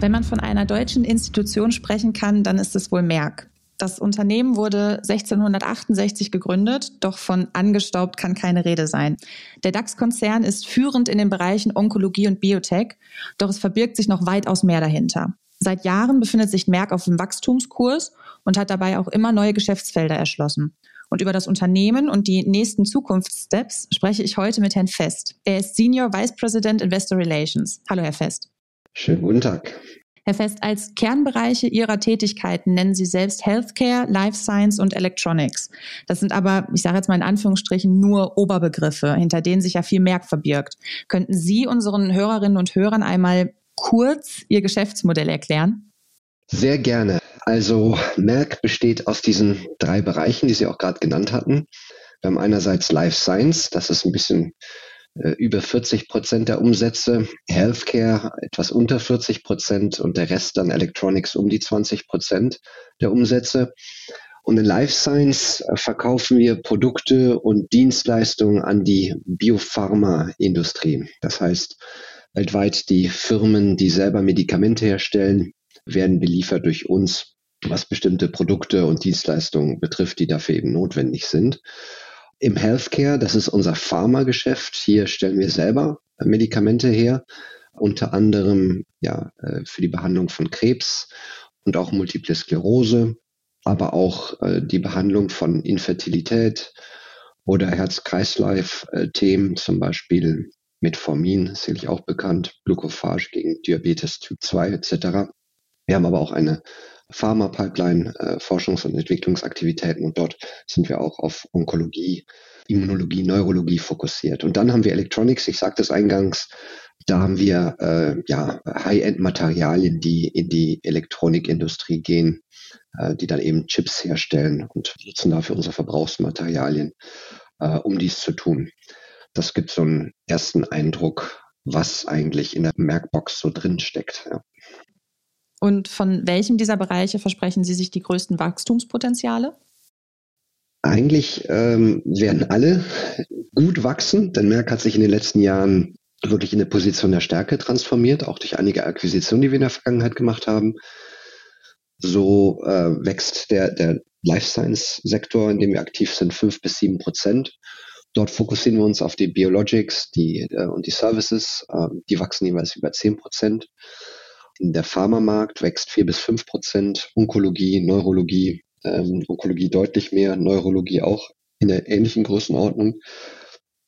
Wenn man von einer deutschen Institution sprechen kann, dann ist es wohl Merck. Das Unternehmen wurde 1668 gegründet, doch von angestaubt kann keine Rede sein. Der DAX-Konzern ist führend in den Bereichen Onkologie und Biotech, doch es verbirgt sich noch weitaus mehr dahinter. Seit Jahren befindet sich Merck auf dem Wachstumskurs und hat dabei auch immer neue Geschäftsfelder erschlossen. Und über das Unternehmen und die nächsten Zukunftssteps spreche ich heute mit Herrn Fest. Er ist Senior Vice President Investor Relations. Hallo, Herr Fest. Schönen guten Tag. Herr Fest, als Kernbereiche Ihrer Tätigkeiten nennen Sie selbst Healthcare, Life Science und Electronics. Das sind aber, ich sage jetzt mal in Anführungsstrichen, nur Oberbegriffe, hinter denen sich ja viel mehr verbirgt. Könnten Sie unseren Hörerinnen und Hörern einmal kurz Ihr Geschäftsmodell erklären? Sehr gerne. Also Merck besteht aus diesen drei Bereichen, die Sie auch gerade genannt hatten. Wir haben einerseits Life Science, das ist ein bisschen über 40 Prozent der Umsätze, Healthcare etwas unter 40 Prozent und der Rest dann Electronics um die 20 Prozent der Umsätze. Und in Life Science äh, verkaufen wir Produkte und Dienstleistungen an die Biopharmaindustrie. Das heißt, weltweit die Firmen, die selber Medikamente herstellen, werden beliefert durch uns, was bestimmte Produkte und Dienstleistungen betrifft, die dafür eben notwendig sind. Im Healthcare, das ist unser Pharmageschäft. Hier stellen wir selber Medikamente her, unter anderem ja, äh, für die Behandlung von Krebs und auch Multiple Sklerose, aber auch äh, die Behandlung von Infertilität oder Herz-Kreislauf-Themen, zum Beispiel Metformin, sicherlich auch bekannt, Glucophage gegen Diabetes Typ 2 etc. Wir haben aber auch eine Pharma-Pipeline, äh, Forschungs- und Entwicklungsaktivitäten und dort sind wir auch auf Onkologie, Immunologie, Neurologie fokussiert. Und dann haben wir Electronics, ich sagte es eingangs, da haben wir äh, ja, High-End-Materialien, die in die Elektronikindustrie gehen, äh, die dann eben Chips herstellen und nutzen dafür unsere Verbrauchsmaterialien, äh, um dies zu tun. Das gibt so einen ersten Eindruck, was eigentlich in der Merkbox so drin steckt. Ja. Und von welchem dieser Bereiche versprechen Sie sich die größten Wachstumspotenziale? Eigentlich ähm, werden alle gut wachsen, denn Merck hat sich in den letzten Jahren wirklich in eine Position der Stärke transformiert, auch durch einige Akquisitionen, die wir in der Vergangenheit gemacht haben. So äh, wächst der, der Life Science Sektor, in dem wir aktiv sind, fünf bis sieben Prozent. Dort fokussieren wir uns auf die Biologics die, äh, und die Services. Äh, die wachsen jeweils über zehn Prozent. Der Pharmamarkt wächst vier bis fünf Prozent, Onkologie, Neurologie, ähm, Onkologie deutlich mehr, Neurologie auch in der ähnlichen Größenordnung.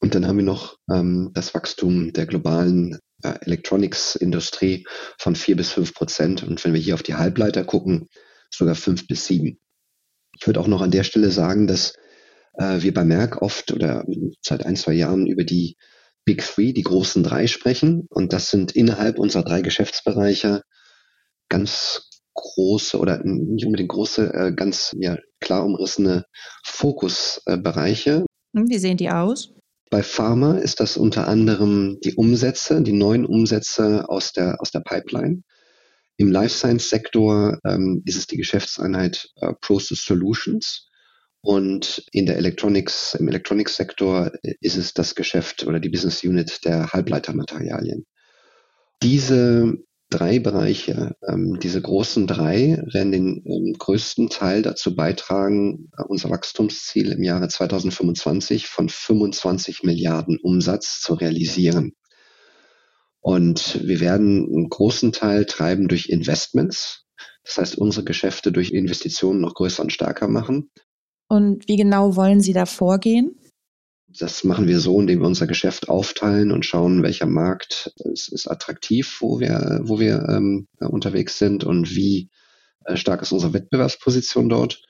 Und dann haben wir noch ähm, das Wachstum der globalen äh, Electronics-Industrie von vier bis fünf Prozent. Und wenn wir hier auf die Halbleiter gucken, sogar fünf bis sieben. Ich würde auch noch an der Stelle sagen, dass äh, wir bei Merck oft oder seit ein, zwei Jahren über die Big Three, die großen drei sprechen. Und das sind innerhalb unserer drei Geschäftsbereiche ganz große oder nicht unbedingt große, äh, ganz ja, klar umrissene Fokusbereiche. Hm, wie sehen die aus? Bei Pharma ist das unter anderem die Umsätze, die neuen Umsätze aus der, aus der Pipeline. Im Life Science Sektor ähm, ist es die Geschäftseinheit äh, Process Solutions. Und in der Electronics, im Electronics-Sektor ist es das Geschäft oder die Business Unit der Halbleitermaterialien. Diese drei Bereiche, ähm, diese großen drei, werden den ähm, größten Teil dazu beitragen, unser Wachstumsziel im Jahre 2025 von 25 Milliarden Umsatz zu realisieren. Und wir werden einen großen Teil treiben durch Investments. Das heißt, unsere Geschäfte durch Investitionen noch größer und stärker machen. Und wie genau wollen Sie da vorgehen? Das machen wir so, indem wir unser Geschäft aufteilen und schauen, welcher Markt ist, ist attraktiv, wo wir, wo wir ähm, unterwegs sind und wie äh, stark ist unsere Wettbewerbsposition dort.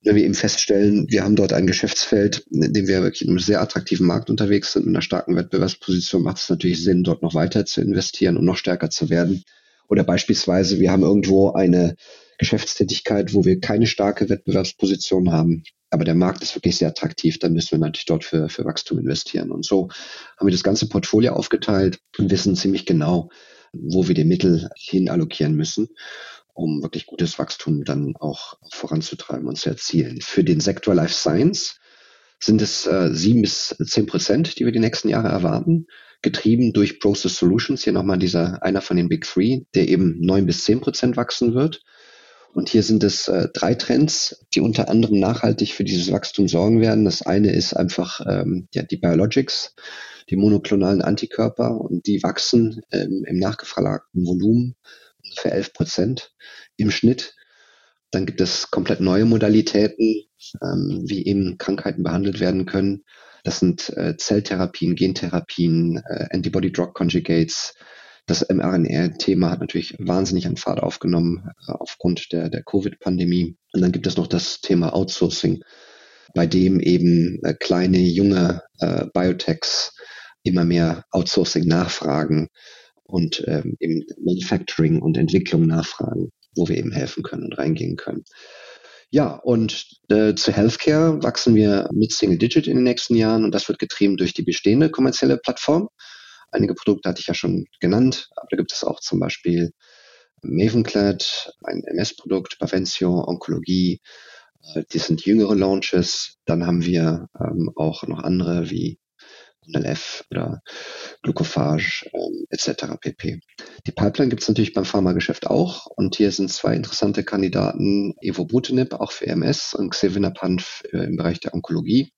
Und wenn wir eben feststellen, wir haben dort ein Geschäftsfeld, in dem wir wirklich in einem sehr attraktiven Markt unterwegs sind, mit einer starken Wettbewerbsposition, macht es natürlich Sinn, dort noch weiter zu investieren und noch stärker zu werden. Oder beispielsweise, wir haben irgendwo eine Geschäftstätigkeit, wo wir keine starke Wettbewerbsposition haben, aber der Markt ist wirklich sehr attraktiv, dann müssen wir natürlich dort für, für Wachstum investieren. Und so haben wir das ganze Portfolio aufgeteilt und wissen ziemlich genau, wo wir die Mittel hin allokieren müssen, um wirklich gutes Wachstum dann auch voranzutreiben und zu erzielen. Für den Sektor Life Science sind es äh, sieben bis zehn Prozent, die wir die nächsten Jahre erwarten. getrieben durch Process Solutions. Hier nochmal dieser, einer von den Big Three, der eben neun bis zehn Prozent wachsen wird. Und hier sind es äh, drei Trends, die unter anderem nachhaltig für dieses Wachstum sorgen werden. Das eine ist einfach ähm, ja, die Biologics, die monoklonalen Antikörper und die wachsen ähm, im nachgefragten Volumen für 11 Prozent im Schnitt. Dann gibt es komplett neue Modalitäten, ähm, wie eben Krankheiten behandelt werden können. Das sind äh, Zelltherapien, Gentherapien, äh, Antibody-Drug-Conjugates, das mRNA-Thema hat natürlich wahnsinnig an Fahrt aufgenommen äh, aufgrund der, der Covid-Pandemie. Und dann gibt es noch das Thema Outsourcing, bei dem eben äh, kleine, junge äh, Biotechs immer mehr Outsourcing nachfragen und ähm, eben Manufacturing und Entwicklung nachfragen, wo wir eben helfen können und reingehen können. Ja, und äh, zu Healthcare wachsen wir mit Single Digit in den nächsten Jahren und das wird getrieben durch die bestehende kommerzielle Plattform. Einige Produkte hatte ich ja schon genannt, aber da gibt es auch zum Beispiel Mavenclad, ein MS-Produkt, Bavencio, Onkologie. Äh, die sind jüngere Launches. Dann haben wir ähm, auch noch andere wie NLF oder Glucophage ähm, etc. pp. Die Pipeline gibt es natürlich beim Pharmageschäft auch und hier sind zwei interessante Kandidaten, Evobutinib auch für MS und Xevinapant äh, im Bereich der Onkologie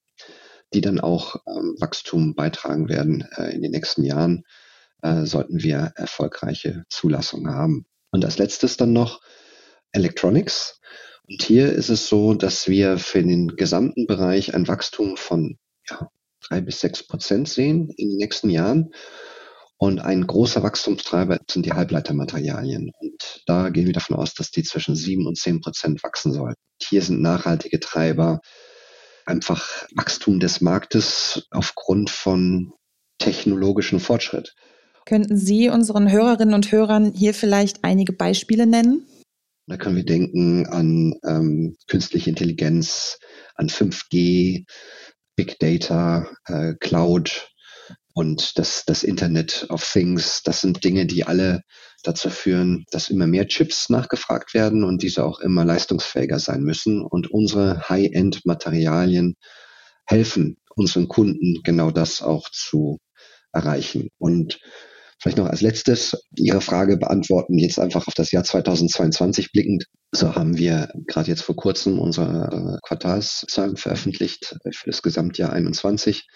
die dann auch ähm, Wachstum beitragen werden äh, in den nächsten Jahren, äh, sollten wir erfolgreiche Zulassungen haben. Und als letztes dann noch Electronics. Und hier ist es so, dass wir für den gesamten Bereich ein Wachstum von ja, drei bis sechs Prozent sehen in den nächsten Jahren. Und ein großer Wachstumstreiber sind die Halbleitermaterialien. Und da gehen wir davon aus, dass die zwischen sieben und zehn Prozent wachsen sollten. Hier sind nachhaltige Treiber einfach Wachstum des Marktes aufgrund von technologischem Fortschritt. Könnten Sie unseren Hörerinnen und Hörern hier vielleicht einige Beispiele nennen? Da können wir denken an ähm, künstliche Intelligenz, an 5G, Big Data, äh, Cloud und das, das Internet of Things. Das sind Dinge, die alle dazu führen, dass immer mehr Chips nachgefragt werden und diese auch immer leistungsfähiger sein müssen. Und unsere High-End-Materialien helfen unseren Kunden genau das auch zu erreichen. Und vielleicht noch als letztes Ihre Frage beantworten, jetzt einfach auf das Jahr 2022 blickend. So haben wir gerade jetzt vor kurzem unsere Quartalszahlen veröffentlicht für das Gesamtjahr 21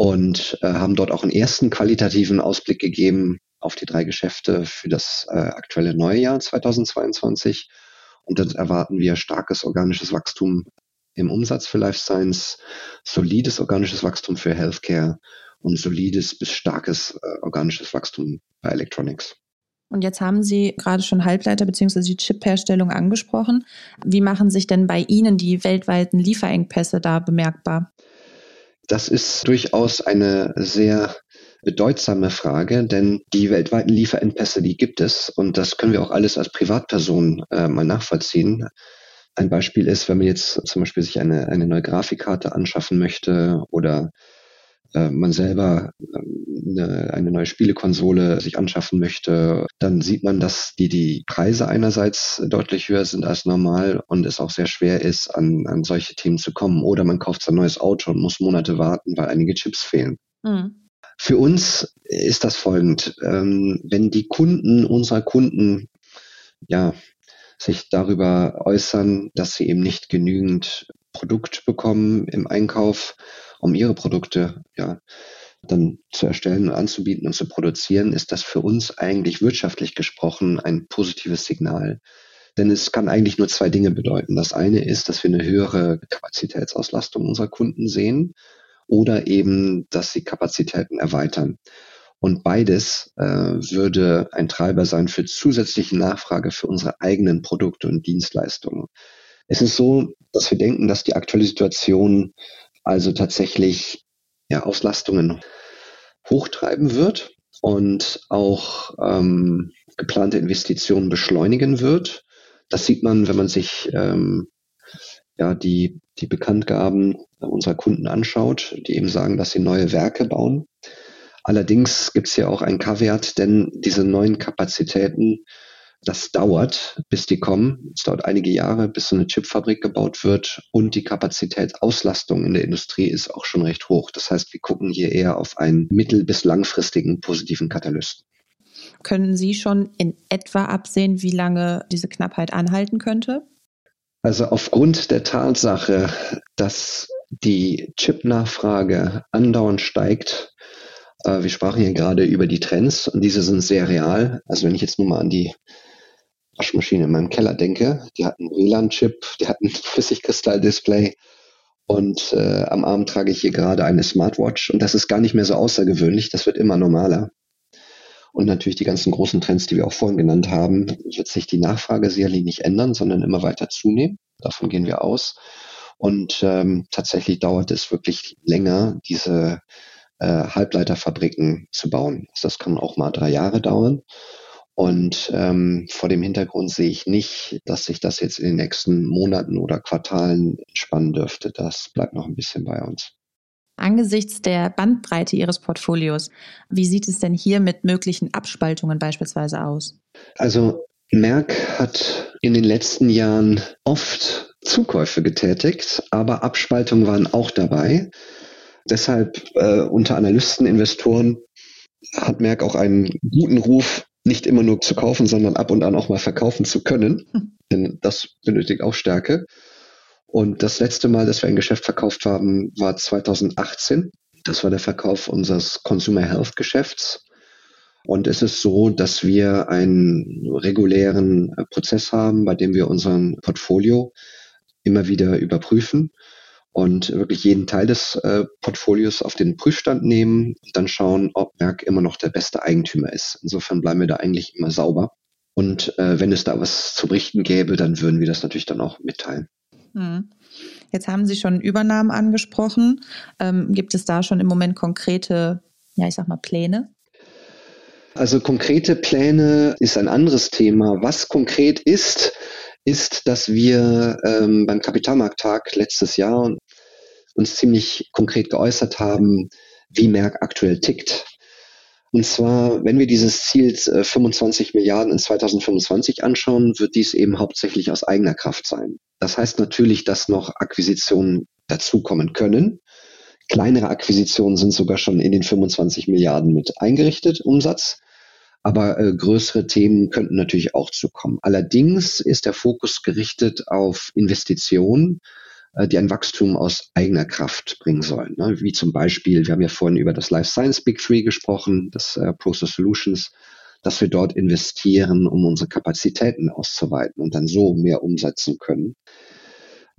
und äh, haben dort auch einen ersten qualitativen Ausblick gegeben auf die drei Geschäfte für das äh, aktuelle neue Jahr 2022. Und dann erwarten wir starkes organisches Wachstum im Umsatz für Life Science, solides organisches Wachstum für Healthcare und solides bis starkes äh, organisches Wachstum bei Electronics. Und jetzt haben Sie gerade schon Halbleiter bzw. die Chip-Herstellung angesprochen. Wie machen sich denn bei Ihnen die weltweiten Lieferengpässe da bemerkbar? Das ist durchaus eine sehr bedeutsame Frage, denn die weltweiten Lieferengpässe, die gibt es und das können wir auch alles als Privatperson äh, mal nachvollziehen. Ein Beispiel ist, wenn man jetzt zum Beispiel sich eine, eine neue Grafikkarte anschaffen möchte oder man selber äh, eine, eine neue Spielekonsole sich anschaffen möchte, dann sieht man, dass die, die Preise einerseits deutlich höher sind als normal und es auch sehr schwer ist, an, an solche Themen zu kommen. Oder man kauft ein neues Auto und muss Monate warten, weil einige Chips fehlen. Mhm. Für uns ist das folgend. Ähm, wenn die Kunden unserer Kunden ja, sich darüber äußern, dass sie eben nicht genügend Produkt bekommen im Einkauf, um ihre Produkte ja, dann zu erstellen und anzubieten und zu produzieren, ist das für uns eigentlich wirtschaftlich gesprochen ein positives Signal. Denn es kann eigentlich nur zwei Dinge bedeuten. Das eine ist, dass wir eine höhere Kapazitätsauslastung unserer Kunden sehen oder eben, dass sie Kapazitäten erweitern. Und beides äh, würde ein Treiber sein für zusätzliche Nachfrage für unsere eigenen Produkte und Dienstleistungen. Es ist so, dass wir denken, dass die aktuelle Situation also tatsächlich ja, Auslastungen hochtreiben wird und auch ähm, geplante Investitionen beschleunigen wird. Das sieht man, wenn man sich ähm, ja, die, die Bekanntgaben unserer Kunden anschaut, die eben sagen, dass sie neue Werke bauen. Allerdings gibt es hier auch einen Kaviar, denn diese neuen Kapazitäten Das dauert, bis die kommen. Es dauert einige Jahre, bis so eine Chipfabrik gebaut wird und die Kapazitätsauslastung in der Industrie ist auch schon recht hoch. Das heißt, wir gucken hier eher auf einen mittel- bis langfristigen positiven Katalysten. Können Sie schon in etwa absehen, wie lange diese Knappheit anhalten könnte? Also aufgrund der Tatsache, dass die Chip-Nachfrage andauernd steigt, äh, wir sprachen hier gerade über die Trends und diese sind sehr real. Also wenn ich jetzt nur mal an die Waschmaschine in meinem Keller denke, die hat einen WLAN-Chip, die hat ein Flüssigkristall-Display und äh, am Arm trage ich hier gerade eine Smartwatch und das ist gar nicht mehr so außergewöhnlich, das wird immer normaler. Und natürlich die ganzen großen Trends, die wir auch vorhin genannt haben, wird sich die Nachfrage sicherlich nicht ändern, sondern immer weiter zunehmen. Davon gehen wir aus. Und ähm, tatsächlich dauert es wirklich länger, diese äh, Halbleiterfabriken zu bauen. Das kann auch mal drei Jahre dauern. Und ähm, vor dem Hintergrund sehe ich nicht, dass sich das jetzt in den nächsten Monaten oder Quartalen entspannen dürfte. Das bleibt noch ein bisschen bei uns. Angesichts der Bandbreite Ihres Portfolios, wie sieht es denn hier mit möglichen Abspaltungen beispielsweise aus? Also Merck hat in den letzten Jahren oft Zukäufe getätigt, aber Abspaltungen waren auch dabei. Deshalb äh, unter Analysten, Investoren hat Merck auch einen guten Ruf, nicht immer nur zu kaufen, sondern ab und an auch mal verkaufen zu können. Hm. Denn das benötigt auch Stärke. Und das letzte Mal, dass wir ein Geschäft verkauft haben, war 2018. Das war der Verkauf unseres Consumer Health Geschäfts. Und es ist so, dass wir einen regulären Prozess haben, bei dem wir unseren Portfolio immer wieder überprüfen und wirklich jeden Teil des äh, Portfolios auf den Prüfstand nehmen und dann schauen, ob Merck immer noch der beste Eigentümer ist. Insofern bleiben wir da eigentlich immer sauber. Und äh, wenn es da was zu berichten gäbe, dann würden wir das natürlich dann auch mitteilen. Hm. Jetzt haben Sie schon Übernahmen angesprochen. Ähm, gibt es da schon im Moment konkrete, ja, ich sag mal, Pläne? Also konkrete Pläne ist ein anderes Thema. Was konkret ist, ist, dass wir ähm, beim Kapitalmarkttag letztes Jahr uns ziemlich konkret geäußert haben, wie Merck aktuell tickt. Und zwar, wenn wir dieses Ziel äh, 25 Milliarden in 2025 anschauen, wird dies eben hauptsächlich aus eigener Kraft sein. Das heißt natürlich, dass noch Akquisitionen dazukommen können. Kleinere Akquisitionen sind sogar schon in den 25 Milliarden mit eingerichtet, Umsatz. Aber äh, größere Themen könnten natürlich auch zukommen. Allerdings ist der Fokus gerichtet auf Investitionen, äh, die ein Wachstum aus eigener Kraft bringen sollen. Ne? Wie zum Beispiel, wir haben ja vorhin über das Life Science Big Three gesprochen, das äh, Process Solutions, dass wir dort investieren, um unsere Kapazitäten auszuweiten und dann so mehr umsetzen können.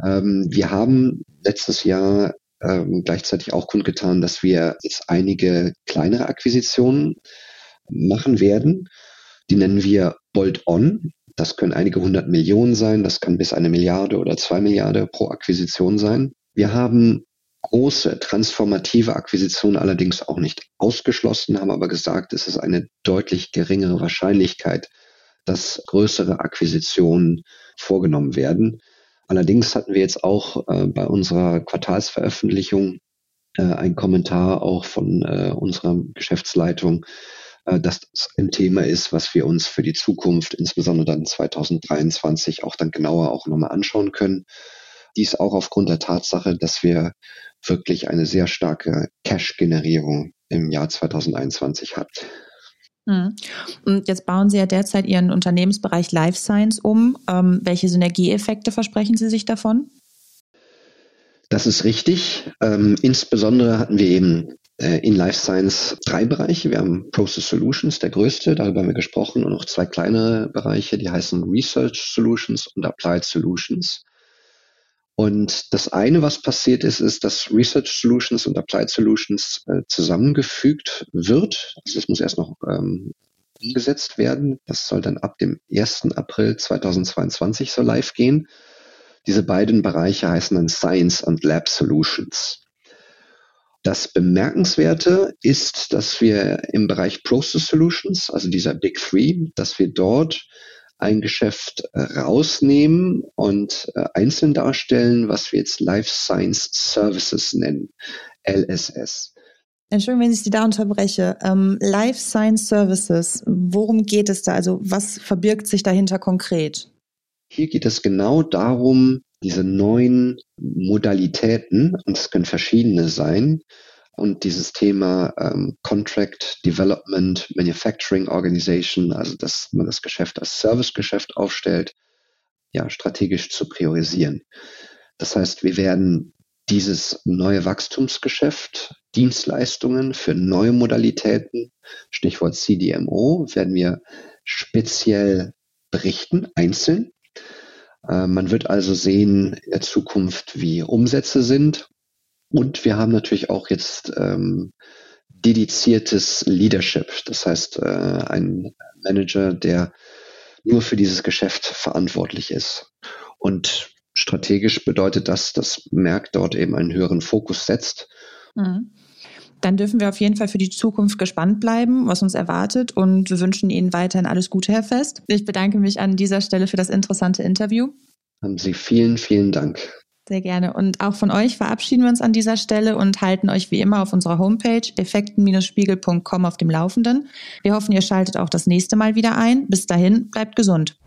Ähm, wir haben letztes Jahr ähm, gleichzeitig auch kundgetan, dass wir jetzt einige kleinere Akquisitionen machen werden. Die nennen wir Bolt-on. Das können einige hundert Millionen sein, das kann bis eine Milliarde oder zwei Milliarden pro Akquisition sein. Wir haben große transformative Akquisitionen allerdings auch nicht ausgeschlossen, haben aber gesagt, es ist eine deutlich geringere Wahrscheinlichkeit, dass größere Akquisitionen vorgenommen werden. Allerdings hatten wir jetzt auch äh, bei unserer Quartalsveröffentlichung äh, einen Kommentar auch von äh, unserer Geschäftsleitung, dass das ein Thema ist, was wir uns für die Zukunft, insbesondere dann 2023, auch dann genauer auch nochmal anschauen können. Dies auch aufgrund der Tatsache, dass wir wirklich eine sehr starke Cash-Generierung im Jahr 2021 hatten. Hm. Und jetzt bauen Sie ja derzeit Ihren Unternehmensbereich Life Science um. Ähm, welche Synergieeffekte versprechen Sie sich davon? Das ist richtig. Ähm, insbesondere hatten wir eben äh, in Life Science drei Bereiche. Wir haben Process Solutions, der größte, darüber haben wir gesprochen, und noch zwei kleinere Bereiche, die heißen Research Solutions und Applied Solutions. Und das eine, was passiert ist, ist, dass Research Solutions und Applied Solutions äh, zusammengefügt wird. Also das muss erst noch ähm, umgesetzt werden. Das soll dann ab dem 1. April 2022 so live gehen. Diese beiden Bereiche heißen dann Science und Lab Solutions. Das Bemerkenswerte ist, dass wir im Bereich Process Solutions, also dieser Big Three, dass wir dort ein Geschäft äh, rausnehmen und äh, einzeln darstellen, was wir jetzt Life Science Services nennen, LSS. Entschuldigung, wenn ich Sie da unterbreche. Ähm, Life Science Services, worum geht es da? Also was verbirgt sich dahinter konkret? Hier geht es genau darum, diese neuen Modalitäten, und es können verschiedene sein, und dieses Thema ähm, Contract Development Manufacturing Organization, also dass man das Geschäft als Servicegeschäft aufstellt, ja, strategisch zu priorisieren. Das heißt, wir werden dieses neue Wachstumsgeschäft, Dienstleistungen für neue Modalitäten, Stichwort CDMO, werden wir speziell berichten, einzeln. Äh, man wird also sehen in der Zukunft, wie Umsätze sind. Und wir haben natürlich auch jetzt ähm, dediziertes Leadership. Das heißt, äh, ein Manager, der nur für dieses Geschäft verantwortlich ist. Und strategisch bedeutet das, dass Merck dort eben einen höheren Fokus setzt. Mhm. Dann dürfen wir auf jeden Fall für die Zukunft gespannt bleiben, was uns erwartet. Und wir wünschen Ihnen weiterhin alles Gute, Herr Fest. Ich bedanke mich an dieser Stelle für das interessante Interview. Haben Sie vielen, vielen Dank. Sehr gerne. Und auch von euch verabschieden wir uns an dieser Stelle und halten euch wie immer auf unserer Homepage effekten-spiegel.com auf dem Laufenden. Wir hoffen, ihr schaltet auch das nächste Mal wieder ein. Bis dahin, bleibt gesund.